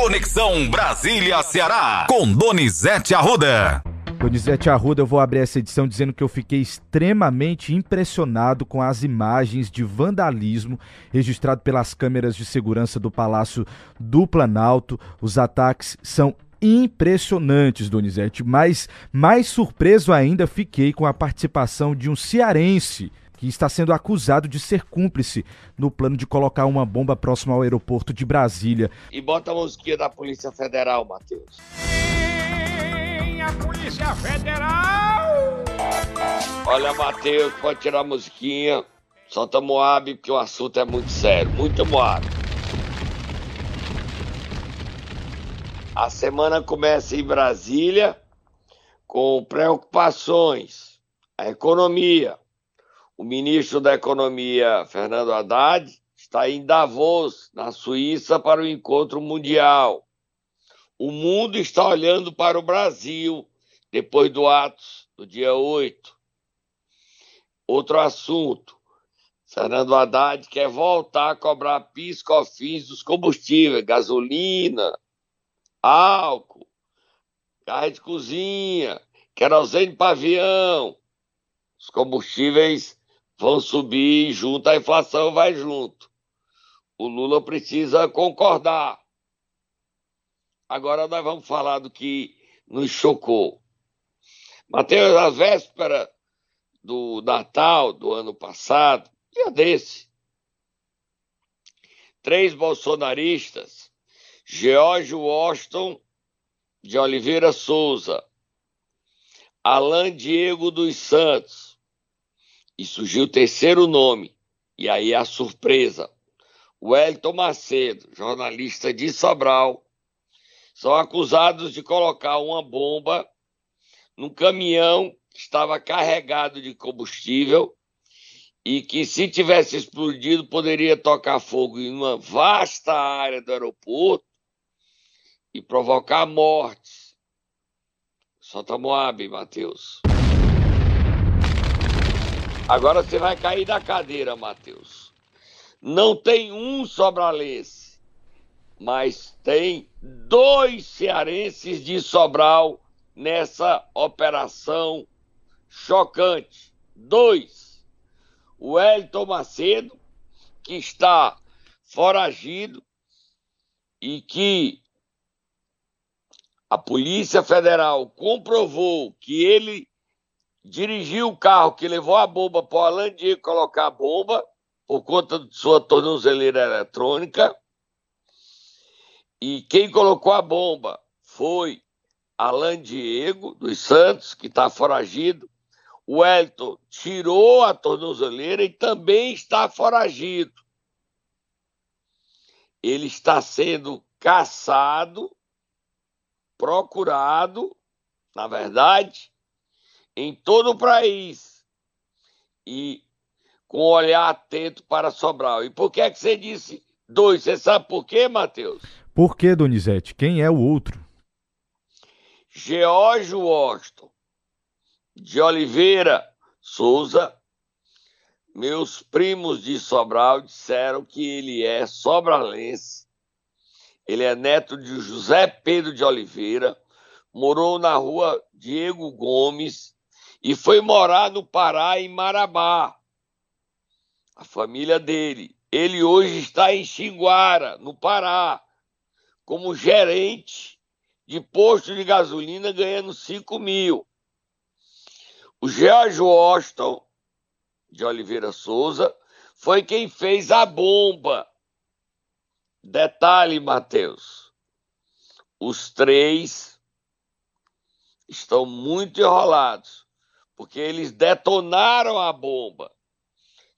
Conexão Brasília-Ceará, com Donizete Arruda. Donizete Arruda, eu vou abrir essa edição dizendo que eu fiquei extremamente impressionado com as imagens de vandalismo registrado pelas câmeras de segurança do Palácio do Planalto. Os ataques são impressionantes, Donizete, mas mais surpreso ainda fiquei com a participação de um cearense que está sendo acusado de ser cúmplice no plano de colocar uma bomba próximo ao aeroporto de Brasília. E bota a musiquinha da Polícia Federal, Matheus a Polícia Federal! Olha, Matheus, pode tirar a musiquinha. Solta Moab, porque o assunto é muito sério. Muito Moab. A semana começa em Brasília com preocupações. A economia. O ministro da Economia, Fernando Haddad, está em Davos, na Suíça, para o encontro mundial. O mundo está olhando para o Brasil depois do Atos, do dia 8. Outro assunto. Fernando Haddad quer voltar a cobrar PIS/COFINS dos combustíveis, gasolina, álcool, gás de cozinha, querosene para avião. Os combustíveis vão subir junto, a inflação vai junto. O Lula precisa concordar. Agora nós vamos falar do que nos chocou. Mateus, a véspera do Natal do ano passado, dia desse, três bolsonaristas, George Washington de Oliveira Souza, Alain Diego dos Santos, e surgiu o terceiro nome, e aí a surpresa, Wellington Macedo, jornalista de Sobral, são acusados de colocar uma bomba num caminhão que estava carregado de combustível e que, se tivesse explodido, poderia tocar fogo em uma vasta área do aeroporto e provocar mortes. Solta Moab, Matheus. Agora você vai cair da cadeira, Matheus. Não tem um sobralense mas tem dois cearenses de Sobral nessa operação chocante. Dois. O Elton Macedo, que está foragido e que a Polícia Federal comprovou que ele dirigiu o carro que levou a bomba para o Alan Diego colocar a bomba por conta de sua tornozeleira eletrônica. E quem colocou a bomba foi Alan Diego dos Santos, que está foragido. O Elton tirou a tornozeleira e também está foragido. Ele está sendo caçado, procurado, na verdade, em todo o país. E com um olhar atento para Sobral. E por que é que você disse dois? Você sabe por quê, Matheus? Por que, Donizete? Quem é o outro? George Washington de Oliveira Souza. Meus primos de Sobral disseram que ele é sobralense. Ele é neto de José Pedro de Oliveira, morou na rua Diego Gomes e foi morar no Pará, em Marabá. A família dele. Ele hoje está em Xinguara, no Pará como gerente de posto de gasolina ganhando 5 mil. O George Washington de Oliveira Souza foi quem fez a bomba. Detalhe, Matheus. Os três estão muito enrolados, porque eles detonaram a bomba.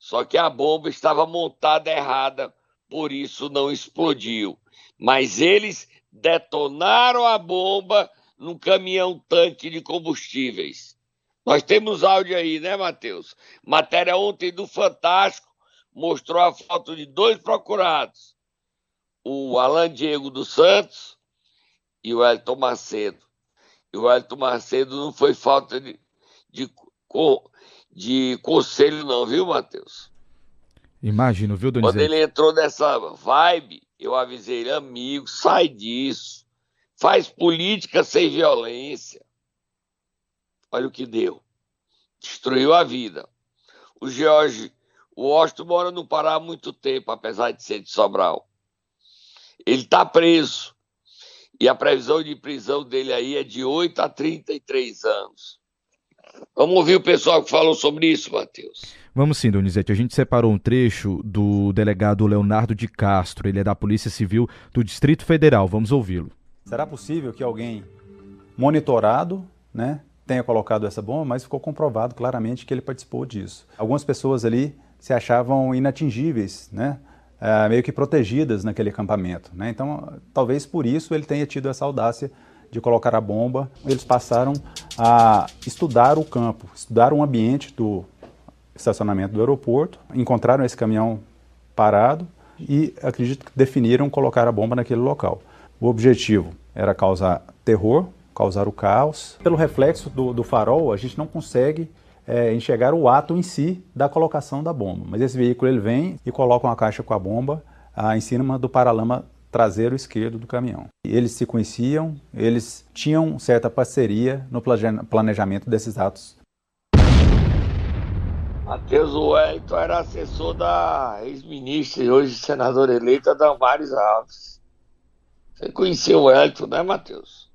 Só que a bomba estava montada errada, por isso não explodiu mas eles detonaram a bomba num caminhão-tanque de combustíveis. Nós temos áudio aí, né, Matheus? Matéria ontem do Fantástico mostrou a foto de dois procurados: o Alan Diego dos Santos e o Elton Macedo. E o Elton Macedo não foi falta de, de, de conselho, não, viu, Matheus? Imagino, viu, Donizete? Quando ele entrou nessa vibe, Eu avisei ele, amigo, sai disso. Faz política sem violência. Olha o que deu. Destruiu a vida. O George Washington mora no Pará há muito tempo, apesar de ser de Sobral. Ele está preso. E a previsão de prisão dele aí é de 8 a 33 anos. Vamos ouvir o pessoal que falou sobre isso, Matheus. Vamos sim, Donizete. A gente separou um trecho do delegado Leonardo de Castro. Ele é da Polícia Civil do Distrito Federal. Vamos ouvi-lo. Será possível que alguém monitorado, né, tenha colocado essa bomba, mas ficou comprovado claramente que ele participou disso. Algumas pessoas ali se achavam inatingíveis, né, é, meio que protegidas naquele acampamento. Né? Então, talvez por isso ele tenha tido essa audácia de colocar a bomba. Eles passaram a estudar o campo, estudar o ambiente do estacionamento do aeroporto, encontraram esse caminhão parado e acredito que definiram colocar a bomba naquele local. O objetivo era causar terror, causar o caos. Pelo reflexo do, do farol, a gente não consegue é, enxergar o ato em si da colocação da bomba. Mas esse veículo ele vem e coloca uma caixa com a bomba ah, em cima do paralama traseiro esquerdo do caminhão. Eles se conheciam, eles tinham certa parceria no planejamento desses atos. Matheus Wellington era assessor da ex-ministra e hoje senadora eleita Damares Alves. Você conhecia o Wellington, né, Matheus?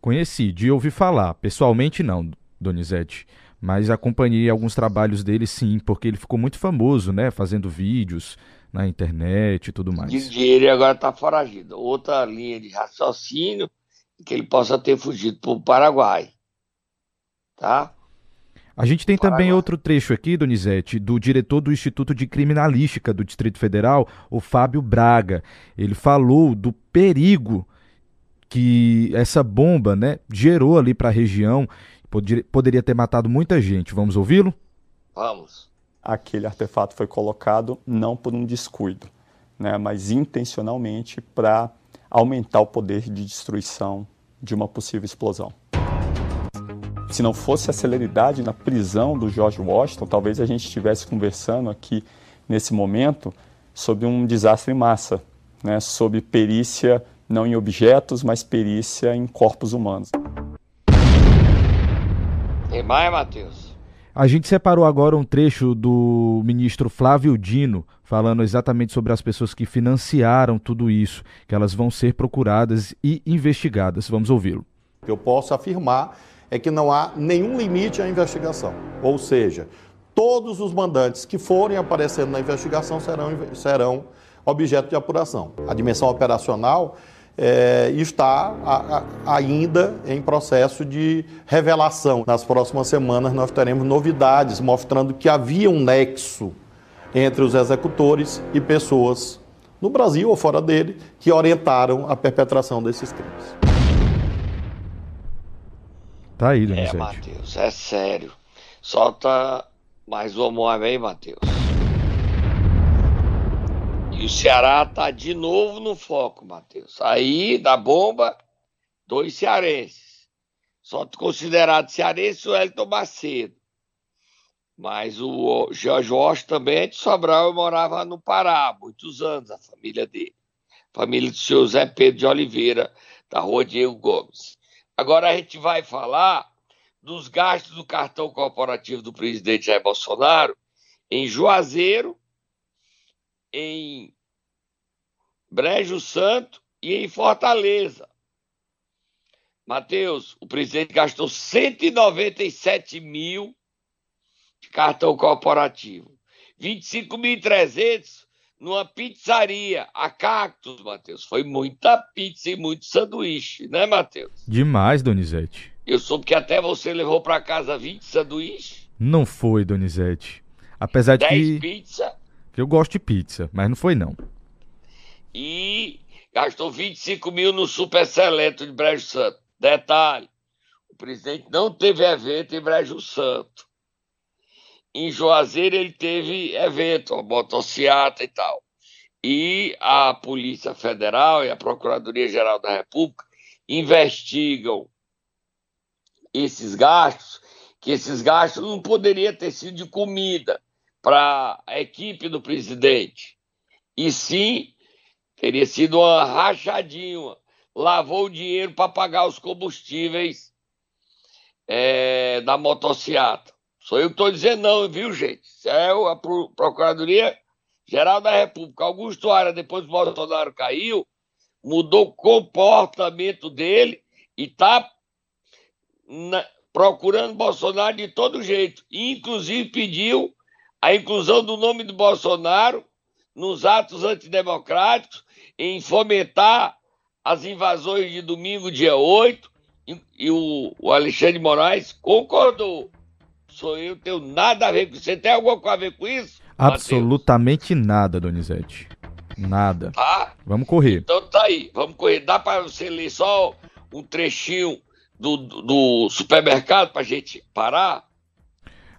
Conheci, de ouvir falar. Pessoalmente, não, Donizete. Mas acompanhei alguns trabalhos dele, sim, porque ele ficou muito famoso, né? Fazendo vídeos na internet e tudo mais. Diz que ele agora está foragido. Outra linha de raciocínio que ele possa ter fugido para o Paraguai. Tá? A gente tem Paraguai. também outro trecho aqui, Donizete, do diretor do Instituto de Criminalística do Distrito Federal, o Fábio Braga. Ele falou do perigo que essa bomba né, gerou ali para a região poderia ter matado muita gente. Vamos ouvi-lo? Vamos. Aquele artefato foi colocado não por um descuido, né, mas intencionalmente para aumentar o poder de destruição de uma possível explosão. Se não fosse a celeridade na prisão do George Washington, talvez a gente estivesse conversando aqui nesse momento sobre um desastre em massa, né, sobre perícia não em objetos, mas perícia em corpos humanos. Tem mais, Matheus? A gente separou agora um trecho do ministro Flávio Dino, falando exatamente sobre as pessoas que financiaram tudo isso, que elas vão ser procuradas e investigadas. Vamos ouvi-lo. O que eu posso afirmar é que não há nenhum limite à investigação. Ou seja, todos os mandantes que forem aparecendo na investigação serão, serão objeto de apuração. A dimensão operacional é, está a, a, ainda em processo de revelação. Nas próximas semanas nós teremos novidades mostrando que havia um nexo entre os executores e pessoas no Brasil ou fora dele que orientaram a perpetração desses crimes. Tá aí, É, Matheus, é sério. Solta mais uma aí, Matheus. E o Ceará tá de novo no foco, Matheus. Aí, da bomba, dois cearenses. Só considerado cearense o Elton Macedo. Mas o Jorge Washington também é de Sobral e morava no Pará, muitos anos, a família dele. Família do senhor Zé Pedro de Oliveira, da rua Diego Gomes. Agora a gente vai falar dos gastos do cartão corporativo do presidente Jair Bolsonaro em Juazeiro em Brejo Santo e em Fortaleza. Matheus, o presidente gastou 197 mil de cartão corporativo. 25.300 numa pizzaria, a Cactus, Matheus. Foi muita pizza e muito sanduíche, né, Matheus? Demais, Donizete. Eu soube que até você levou para casa 20 sanduíches. Não foi, Donizete. Apesar de 10 que... eu gosto de pizza, mas não foi não. E gastou 25 mil no Super Seleto de Brejo Santo. Detalhe, o presidente não teve evento em Brejo Santo. Em Juazeiro ele teve evento, a motociata e tal. E a Polícia Federal e a Procuradoria-Geral da República investigam esses gastos, que esses gastos não poderiam ter sido de comida, para a equipe do presidente, e sim Teria sido uma rachadinha. Lavou o dinheiro para pagar os combustíveis é, da motocicleta. Sou eu que estou dizendo não, viu, gente? Isso é a Procuradoria Geral da República. Augusto Aras, depois que o Bolsonaro caiu, mudou o comportamento dele e está procurando Bolsonaro de todo jeito. Inclusive pediu a inclusão do nome do Bolsonaro nos atos antidemocráticos, em fomentar as invasões de domingo, dia 8, e, e o, o, Alexandre Moraes concordou. Sou eu, tenho nada a ver com isso. Você tem alguma coisa a ver com isso? Absolutamente Mateus? nada, Donizete. Nada. Tá? Vamos correr. Então tá aí, vamos correr. Dá para você ler só um trechinho do, do supermercado para gente parar?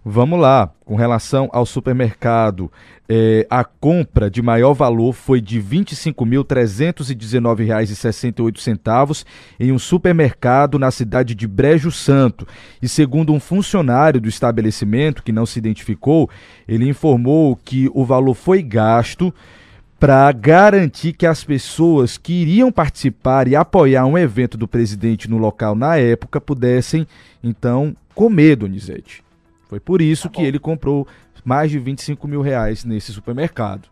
Vamos lá, com relação ao supermercado, é, a compra de maior valor foi de R$ 25.319,68 em um supermercado na cidade de Brejo Santo. E segundo um funcionário do estabelecimento, que não se identificou, ele informou que o valor foi gasto para garantir que as pessoas que iriam participar e apoiar um evento do presidente no local na época pudessem, então, comer, Donizete. Foi por isso tá que ele comprou mais de 25 mil reais nesse supermercado.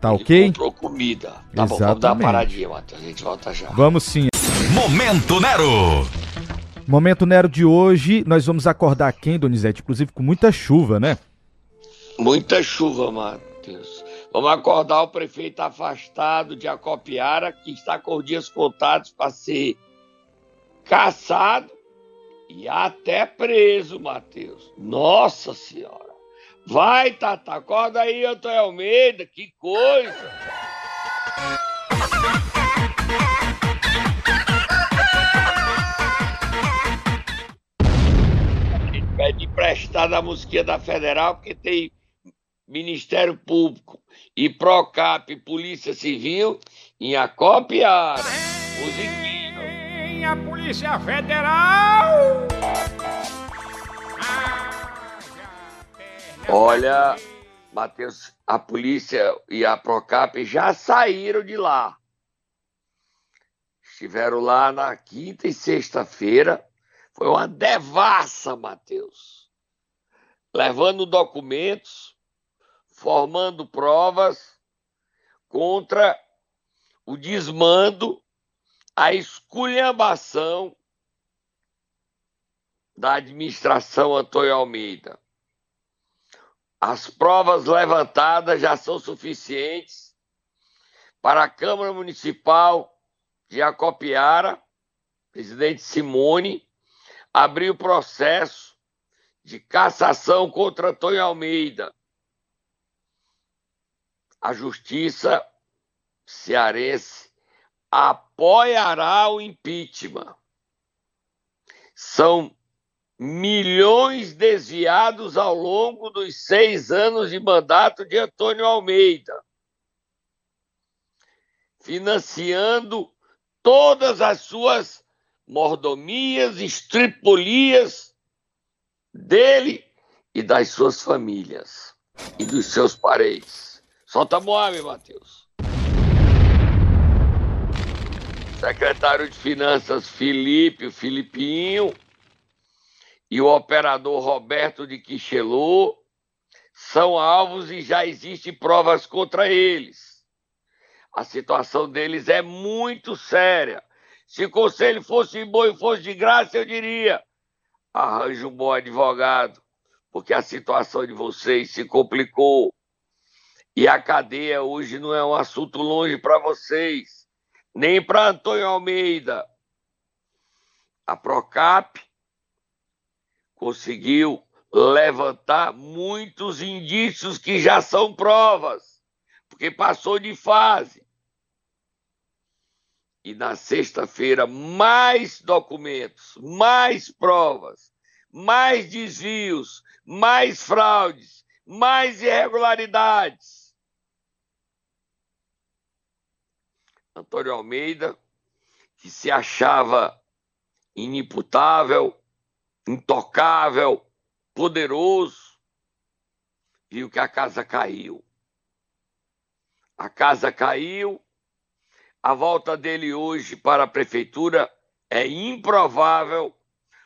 Tá ele ok? comprou comida. Tá Exatamente. bom, vamos dar uma paradinha, Matheus. A gente volta já. Vamos sim. Momento Nero. Momento Nero de hoje, nós vamos acordar quem, Donizete? Inclusive com muita chuva, né? Muita chuva, Matheus. Vamos acordar o prefeito afastado de Acopiara, que está com dias contados para ser caçado e até preso, Matheus. Nossa Senhora. Vai, Tata, acorda aí, Antônio Almeida, que coisa. Pede emprestado a musiquinha da Federal, porque tem Ministério Público e Procap, Polícia Civil em Acopiara. Musiquinha a Polícia Federal. Olha, Matheus, a polícia e a Procap já saíram de lá. Estiveram lá na quinta e sexta-feira. Foi uma devassa, Matheus. Levando documentos, formando provas contra o desmando a esculhambação da administração Antônio Almeida. As provas levantadas já são suficientes para a Câmara Municipal de Acopiara, presidente Simone, abrir o processo de cassação contra Antônio Almeida. A Justiça cearense apoiará o impeachment. São milhões desviados ao longo dos seis anos de mandato de Antônio Almeida, financiando todas as suas mordomias, estripolias dele e das suas famílias e dos seus parentes. Solta Moab, Matheus. Secretário de Finanças Felipe, o Filipinho, e o operador Roberto de Quixelô são alvos e já existem provas contra eles. A situação deles é muito séria. Se o conselho fosse bom e fosse de graça, eu diria: arranje um bom advogado, porque a situação de vocês se complicou. E a cadeia hoje não é um assunto longe para vocês nem para Antônio Almeida. A Procap conseguiu levantar muitos indícios que já são provas, porque passou de fase. E na sexta-feira, mais documentos, mais provas, mais desvios, mais fraudes, mais irregularidades. Antônio Almeida, que se achava inimputável, intocável, poderoso, viu que a casa caiu. A casa caiu A volta dele hoje para a prefeitura é improvável,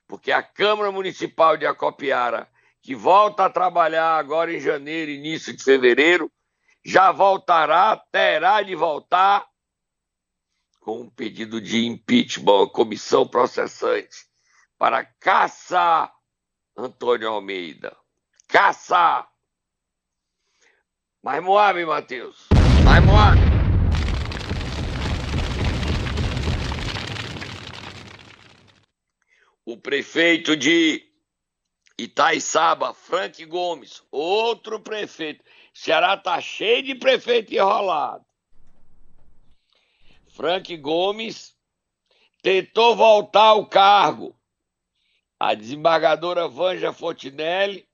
porque a Câmara Municipal de Acopiara, que volta a trabalhar agora em janeiro, início de fevereiro, já voltará, terá de voltar com um pedido de impeachment, comissão processante, para caçar Antônio Almeida. Caçar! Mais Moab, Matheus. Mais Moab. O prefeito de Itaiçaba, Frank Gomes, outro prefeito. Ceará tá cheio de prefeito enrolado. Frank Gomes tentou voltar ao cargo. A desembargadora Vanja Fontinelli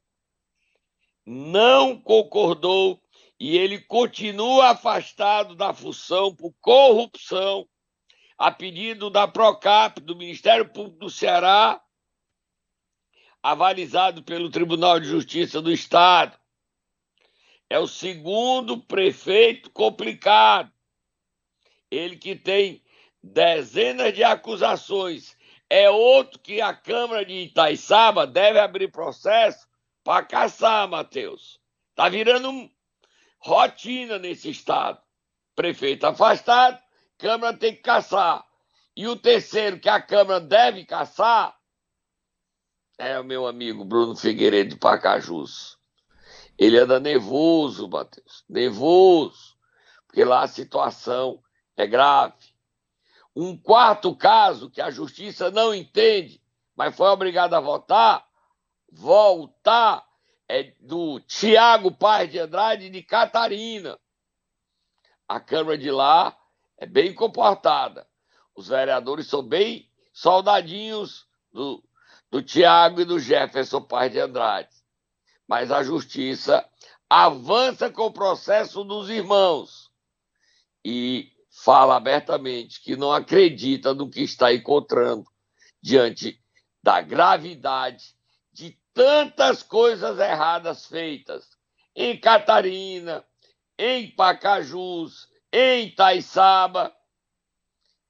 não concordou e ele continua afastado da função por corrupção, a pedido da Procap, do Ministério Público do Ceará, avalizado pelo Tribunal de Justiça do Estado. É o segundo prefeito complicado ele que tem dezenas de acusações, é outro que a Câmara de Itaiçaba deve abrir processo para caçar, Matheus. Está virando rotina nesse estado. Prefeito afastado, Câmara tem que caçar. E o terceiro que a Câmara deve caçar é o meu amigo Bruno Figueiredo Pacajus. Ele anda nervoso, Matheus, nervoso, porque lá a situação é grave. Um quarto caso que a justiça não entende, mas foi obrigada a votar, voltar, é do Tiago Paz de Andrade de Catarina. A Câmara de lá é bem comportada. Os vereadores são bem soldadinhos do, do Tiago e do Jefferson Paz de Andrade. Mas a justiça avança com o processo dos irmãos. E fala abertamente que não acredita no que está encontrando diante da gravidade de tantas coisas erradas feitas em Catarina, em Pacajus, em Taiçaba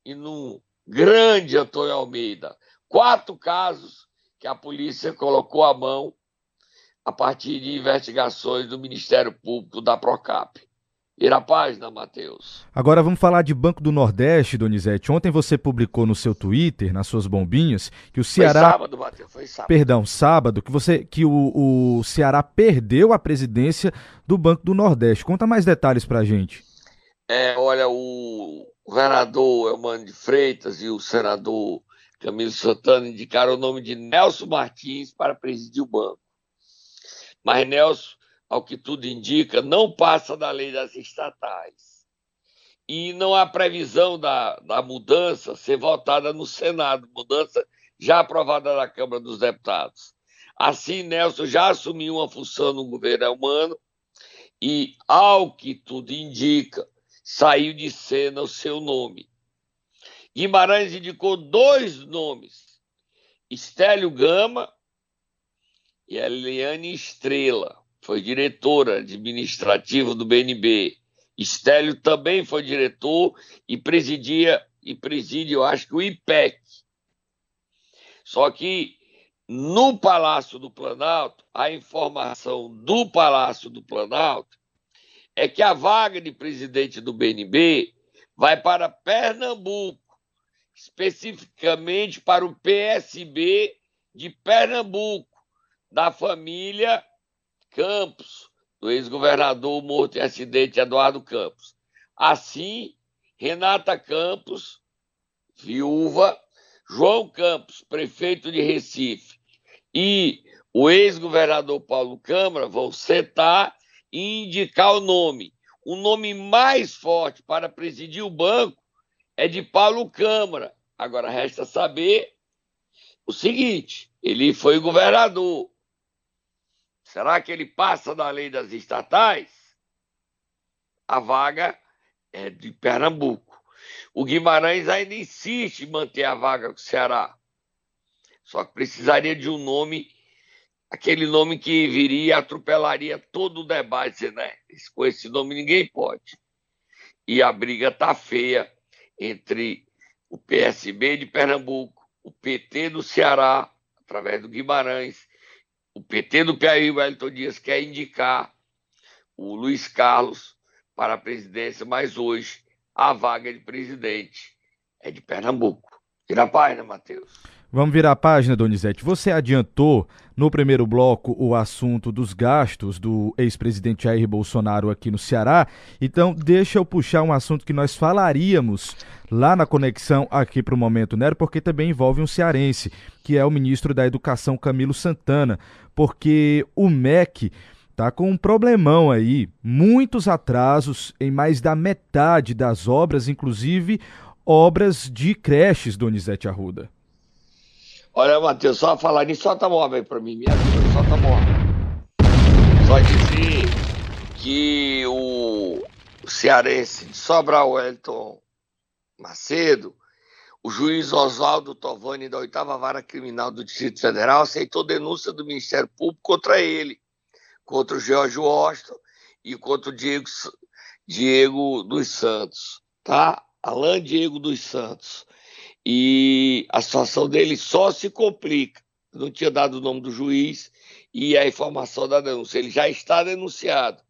e no grande Antônio Almeida. Quatro casos que a polícia colocou a mão a partir de investigações do Ministério Público da Procap. Ir a página, Matheus. Agora vamos falar de Banco do Nordeste, Donizete. Ontem você publicou no seu Twitter, nas suas bombinhas, que o Ceará. Foi sábado, Matheus, foi sábado. Perdão, sábado, que, você, que o, o Ceará perdeu a presidência do Banco do Nordeste. Conta mais detalhes pra gente. É, olha, o governador Elmano de Freitas e o senador Camilo Santana indicaram o nome de Nelson Martins para presidir o banco. Mas Nelson ao que tudo indica, não passa da lei das estatais. E não há previsão da, da mudança ser votada no Senado, mudança já aprovada na Câmara dos Deputados. Assim, Nelson já assumiu uma função no governo humano e, ao que tudo indica, saiu de cena o seu nome. Guimarães indicou dois nomes, Estélio Gama e Eliane Estrela foi diretora administrativa do BNB. Estélio também foi diretor e presidia e preside, eu acho que o IPEC. Só que no Palácio do Planalto, a informação do Palácio do Planalto é que a vaga de presidente do BNB vai para Pernambuco, especificamente para o PSB de Pernambuco, da família Campos, do ex-governador morto em acidente Eduardo Campos. Assim, Renata Campos, viúva, João Campos, prefeito de Recife, e o ex-governador Paulo Câmara vão sentar e indicar o nome. O nome mais forte para presidir o banco é de Paulo Câmara. Agora resta saber o seguinte: ele foi governador, Será que ele passa da lei das estatais? A vaga é de Pernambuco. O Guimarães ainda insiste em manter a vaga com o Ceará. Só que precisaria de um nome, aquele nome que viria e atropelaria todo o debate, né? Com esse nome ninguém pode. E a briga tá feia entre o PSB de Pernambuco, o PT do Ceará, através do Guimarães, o PT do Piauí, Wellington Dias, quer indicar o Luiz Carlos para a presidência, mas hoje a vaga de presidente é de Pernambuco. Vira a página, Matheus. Vamos virar a página, Donizete. Você adiantou no primeiro bloco o assunto dos gastos do ex-presidente Jair Bolsonaro aqui no Ceará. Então, deixa eu puxar um assunto que nós falaríamos lá na conexão aqui para o Momento Nero, porque também envolve um cearense, que é o ministro da Educação Camilo Santana, porque o MEC tá com um problemão aí, muitos atrasos em mais da metade das obras, inclusive obras de creches, Donizete Arruda. Olha, Matheus, só falar nisso, solta móvel pra mim, minha vida, solta móvel. Só dizer que o cearense de Sobral Wellington Macedo, o juiz Oswaldo Tovani, da oitava vara criminal do Distrito Federal, aceitou denúncia do Ministério Público contra ele, contra o George Washington e contra o Diego, Diego dos Santos, tá? Alain Diego dos Santos e a situação dele só se complica. Não tinha dado o nome do juiz e a informação da denúncia. Ele já está denunciado.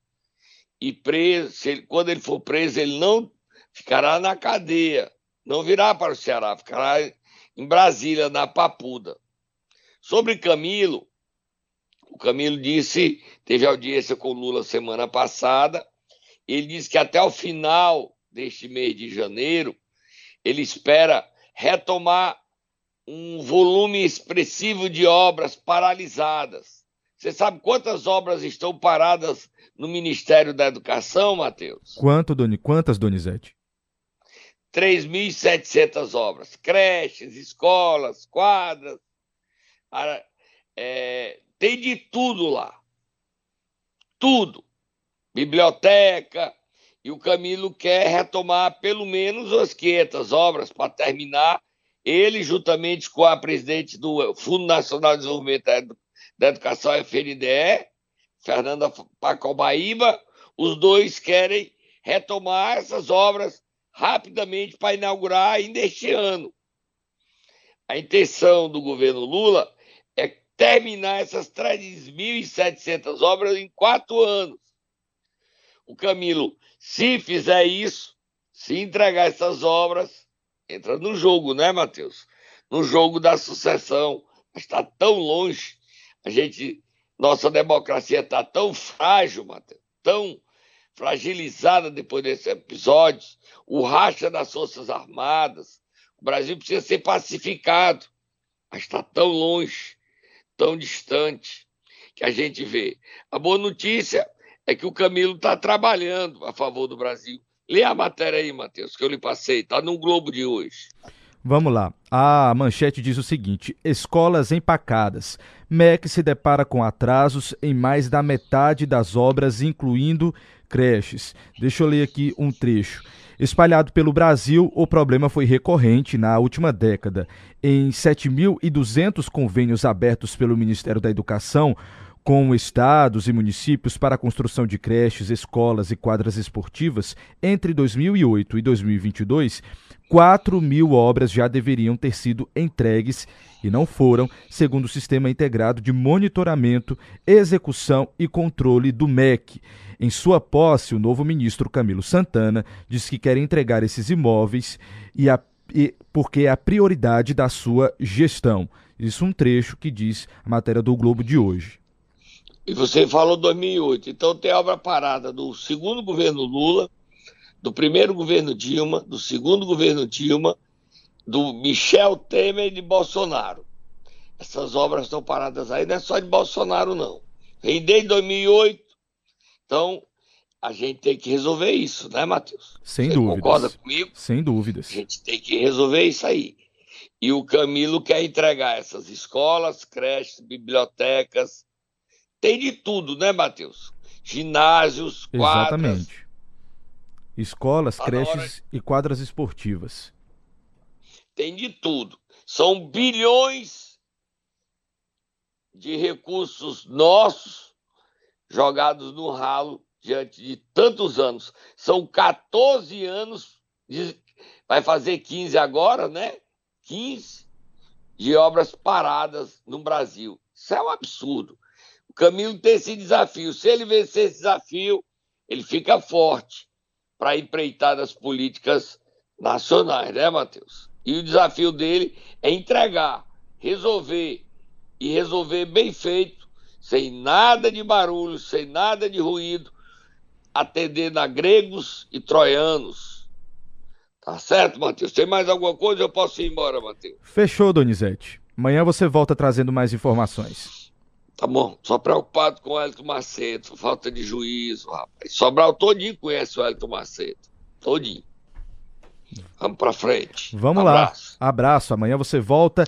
E preso, ele, quando ele for preso, ele não ficará na cadeia, não virá para o Ceará, ficará em Brasília, na Papuda. Sobre Camilo, o Camilo disse, teve audiência com Lula semana passada, ele disse que até o final deste mês de janeiro, ele espera retomar um volume expressivo de obras paralisadas. Você sabe quantas obras estão paradas no Ministério da Educação, Matheus? Quanto, Doni? Quantas, Donizete? 3.700 obras. Creches, escolas, quadras. É, tem de tudo lá. Tudo. Biblioteca, e o Camilo quer retomar pelo menos as 500 obras para terminar. Ele, juntamente com a presidente do Fundo Nacional de Desenvolvimento da Educação, FNDE, Fernanda Pacobaíba, os dois querem retomar essas obras rapidamente para inaugurar ainda este ano. A intenção do governo Lula é terminar essas 3.700 obras em quatro anos. O Camilo se fizer isso, se entregar essas obras, entra no jogo, né, Matheus? No jogo da sucessão. Está tão longe, a gente, nossa democracia está tão frágil, Matheus, tão fragilizada depois desses episódios. O racha das Forças Armadas. O Brasil precisa ser pacificado, mas está tão longe, tão distante, que a gente vê. A boa notícia é que o Camilo está trabalhando a favor do Brasil. Lê a matéria aí, Matheus, que eu lhe passei, está no Globo de hoje. Vamos lá. A manchete diz o seguinte: escolas empacadas. MEC se depara com atrasos em mais da metade das obras, incluindo creches. Deixa eu ler aqui um trecho. Espalhado pelo Brasil, o problema foi recorrente na última década. Em 7.200 convênios abertos pelo Ministério da Educação, com estados e municípios para a construção de creches, escolas e quadras esportivas, entre 2008 e 2022, 4 mil obras já deveriam ter sido entregues e não foram, segundo o Sistema Integrado de Monitoramento, Execução e Controle do MEC. Em sua posse, o novo ministro Camilo Santana diz que quer entregar esses imóveis e a, e, porque é a prioridade da sua gestão. Isso um trecho que diz a matéria do Globo de hoje. E você falou 2008. Então tem obra parada do segundo governo Lula, do primeiro governo Dilma, do segundo governo Dilma, do Michel Temer e de Bolsonaro. Essas obras estão paradas aí, não é só de Bolsonaro, não. Vem desde 2008. Então, a gente tem que resolver isso, né, Matheus? Sem Você dúvidas. concorda comigo? Sem dúvidas. A gente tem que resolver isso aí. E o Camilo quer entregar essas escolas, creches, bibliotecas, tem de tudo, né, Matheus? Ginásios, quadras. Exatamente. Escolas, tá creches e quadras esportivas. Tem de tudo. São bilhões de recursos nossos jogados no ralo diante de tantos anos. São 14 anos vai fazer 15 agora, né? 15 de obras paradas no Brasil. Isso é um absurdo. O Camilo tem esse desafio. Se ele vencer esse desafio, ele fica forte para empreitar das políticas nacionais, né, Matheus? E o desafio dele é entregar, resolver e resolver bem feito, sem nada de barulho, sem nada de ruído, atendendo a gregos e troianos. Tá certo, Matheus? Tem mais alguma coisa? Eu posso ir embora, Matheus. Fechou, Donizete. Amanhã você volta trazendo mais informações. Tá bom. Só preocupado com o Hélito Macedo, falta de juízo, rapaz. Sobral todinho conhece o Hélito Macedo. Todinho. Vamos pra frente. Vamos Abraço. lá. Abraço. Amanhã você volta.